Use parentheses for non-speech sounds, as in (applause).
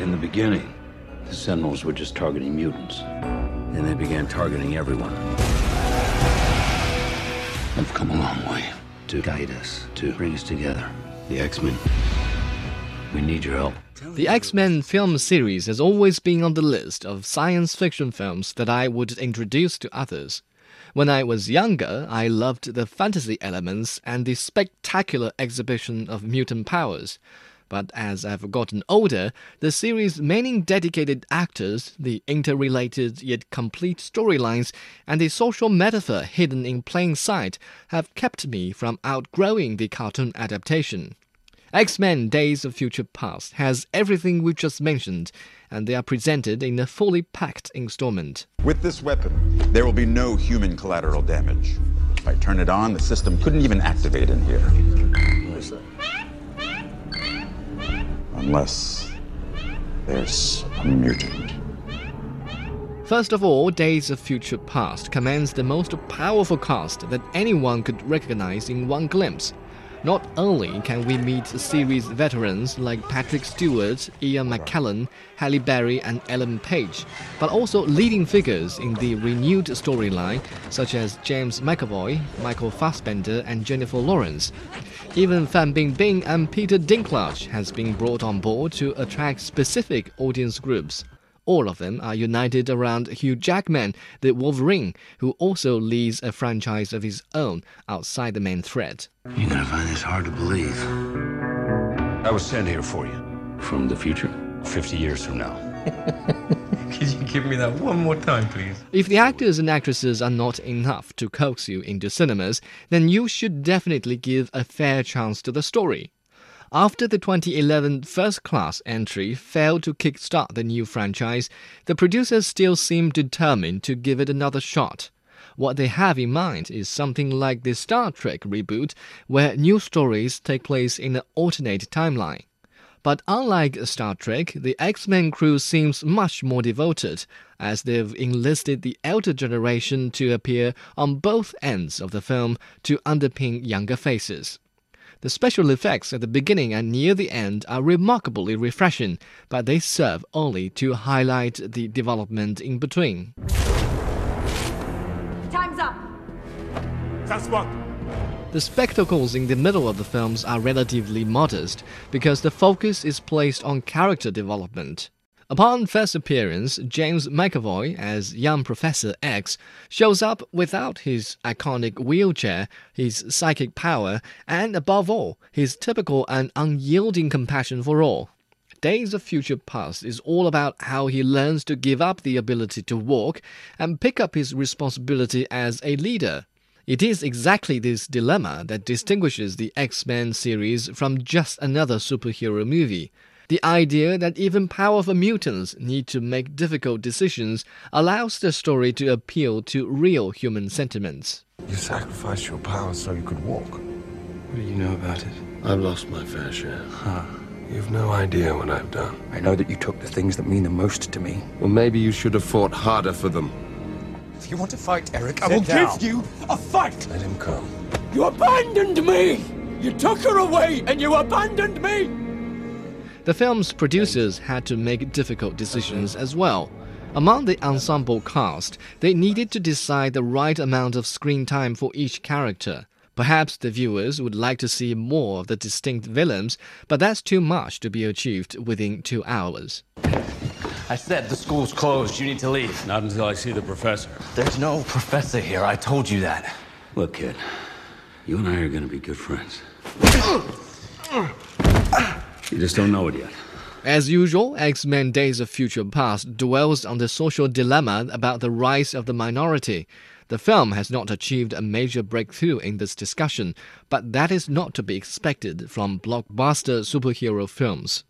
In the beginning, the Sentinels were just targeting mutants. Then they began targeting everyone. I've come a long way to guide us, to bring us together. The X-Men. We need your help. The X Men film series has always been on the list of science fiction films that I would introduce to others. When I was younger, I loved the fantasy elements and the spectacular exhibition of mutant powers. But as I've gotten older, the series' many dedicated actors, the interrelated yet complete storylines, and the social metaphor hidden in plain sight have kept me from outgrowing the cartoon adaptation. X Men Days of Future Past has everything we just mentioned, and they are presented in a fully packed installment. With this weapon, there will be no human collateral damage. If I turn it on, the system couldn't even activate in here. What is that? Unless there's a mutant. First of all, Days of Future Past commands the most powerful cast that anyone could recognize in one glimpse. Not only can we meet series veterans like Patrick Stewart, Ian McKellen, Halle Berry, and Ellen Page, but also leading figures in the renewed storyline such as James McAvoy, Michael Fassbender, and Jennifer Lawrence. Even Fan Bingbing and Peter Dinklage has been brought on board to attract specific audience groups. All of them are united around Hugh Jackman, the Wolverine, who also leads a franchise of his own outside the main thread. You're gonna find this hard to believe. I was sent here for you. From the future? 50 years from now. (laughs) Could you give me that one more time, please? If the actors and actresses are not enough to coax you into cinemas, then you should definitely give a fair chance to the story. After the 2011 First Class entry failed to kickstart the new franchise, the producers still seem determined to give it another shot. What they have in mind is something like the Star Trek reboot, where new stories take place in an alternate timeline. But unlike Star Trek, the X Men crew seems much more devoted, as they've enlisted the elder generation to appear on both ends of the film to underpin younger faces. The special effects at the beginning and near the end are remarkably refreshing, but they serve only to highlight the development in between. Time's up. That's what? The spectacles in the middle of the films are relatively modest because the focus is placed on character development. Upon first appearance, James McAvoy as young Professor X shows up without his iconic wheelchair, his psychic power, and above all, his typical and unyielding compassion for all. Days of Future Past is all about how he learns to give up the ability to walk and pick up his responsibility as a leader. It is exactly this dilemma that distinguishes the X Men series from just another superhero movie. The idea that even powerful mutants need to make difficult decisions allows the story to appeal to real human sentiments. You sacrificed your power so you could walk. What do you know about it? I've lost my fair share. Huh. You've no idea what I've done. I know that you took the things that mean the most to me. Well, maybe you should have fought harder for them. If you want to fight, Erik, I will give you a fight! Let him come. You abandoned me! You took her away and you abandoned me! The film's producers had to make difficult decisions as well. Among the ensemble cast, they needed to decide the right amount of screen time for each character. Perhaps the viewers would like to see more of the distinct villains, but that's too much to be achieved within two hours. I said the school's closed. You need to leave. Not until I see the professor. There's no professor here. I told you that. Look, kid, you and I are gonna be good friends. (coughs) You just don't know it yet. As usual, X Men Days of Future Past dwells on the social dilemma about the rise of the minority. The film has not achieved a major breakthrough in this discussion, but that is not to be expected from blockbuster superhero films.